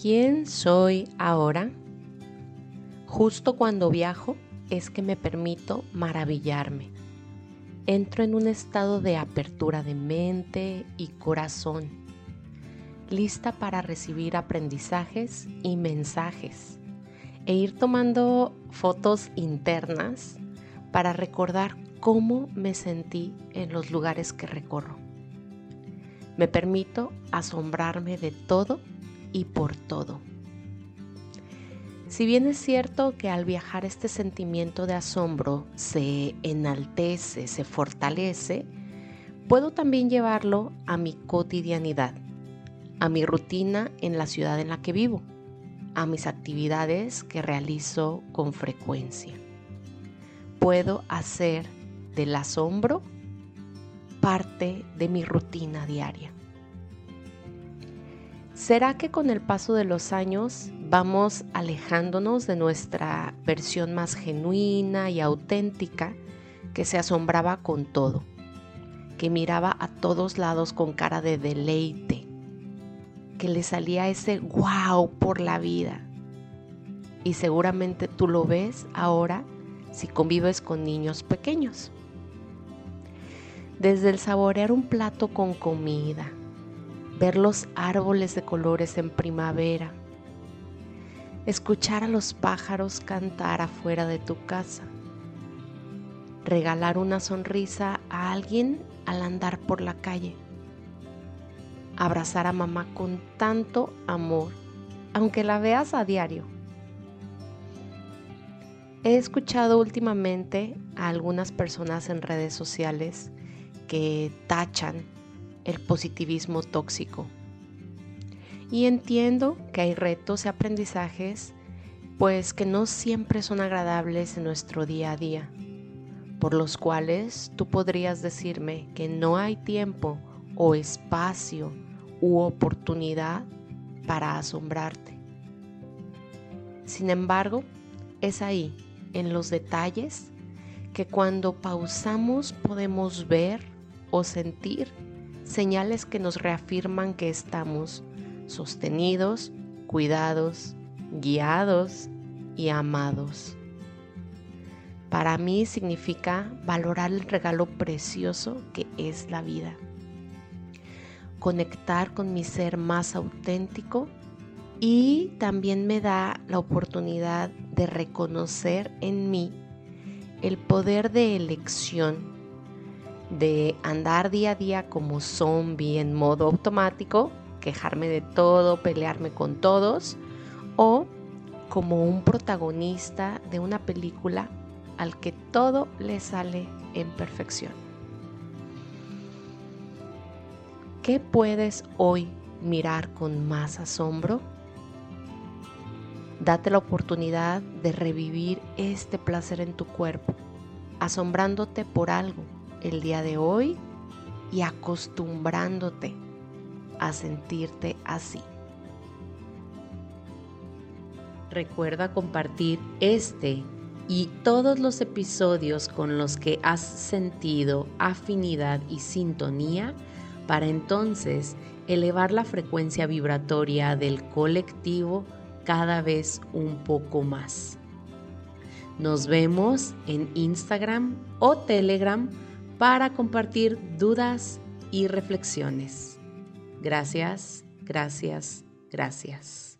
¿Quién soy ahora? Justo cuando viajo es que me permito maravillarme. Entro en un estado de apertura de mente y corazón, lista para recibir aprendizajes y mensajes e ir tomando fotos internas para recordar cómo me sentí en los lugares que recorro. Me permito asombrarme de todo y por todo. Si bien es cierto que al viajar este sentimiento de asombro se enaltece, se fortalece, puedo también llevarlo a mi cotidianidad, a mi rutina en la ciudad en la que vivo, a mis actividades que realizo con frecuencia. Puedo hacer del asombro parte de mi rutina diaria. ¿Será que con el paso de los años vamos alejándonos de nuestra versión más genuina y auténtica que se asombraba con todo, que miraba a todos lados con cara de deleite, que le salía ese wow por la vida? Y seguramente tú lo ves ahora si convives con niños pequeños. Desde el saborear un plato con comida, ver los árboles de colores en primavera, escuchar a los pájaros cantar afuera de tu casa, regalar una sonrisa a alguien al andar por la calle, abrazar a mamá con tanto amor, aunque la veas a diario. He escuchado últimamente a algunas personas en redes sociales que tachan el positivismo tóxico. Y entiendo que hay retos y aprendizajes pues que no siempre son agradables en nuestro día a día, por los cuales tú podrías decirme que no hay tiempo o espacio u oportunidad para asombrarte. Sin embargo, es ahí, en los detalles, que cuando pausamos podemos ver o sentir señales que nos reafirman que estamos sostenidos, cuidados, guiados y amados. Para mí significa valorar el regalo precioso que es la vida. Conectar con mi ser más auténtico y también me da la oportunidad de reconocer en mí el poder de elección de andar día a día como zombie en modo automático, quejarme de todo, pelearme con todos, o como un protagonista de una película al que todo le sale en perfección. ¿Qué puedes hoy mirar con más asombro? Date la oportunidad de revivir este placer en tu cuerpo, asombrándote por algo el día de hoy y acostumbrándote a sentirte así. Recuerda compartir este y todos los episodios con los que has sentido afinidad y sintonía para entonces elevar la frecuencia vibratoria del colectivo cada vez un poco más. Nos vemos en Instagram o Telegram para compartir dudas y reflexiones. Gracias, gracias, gracias.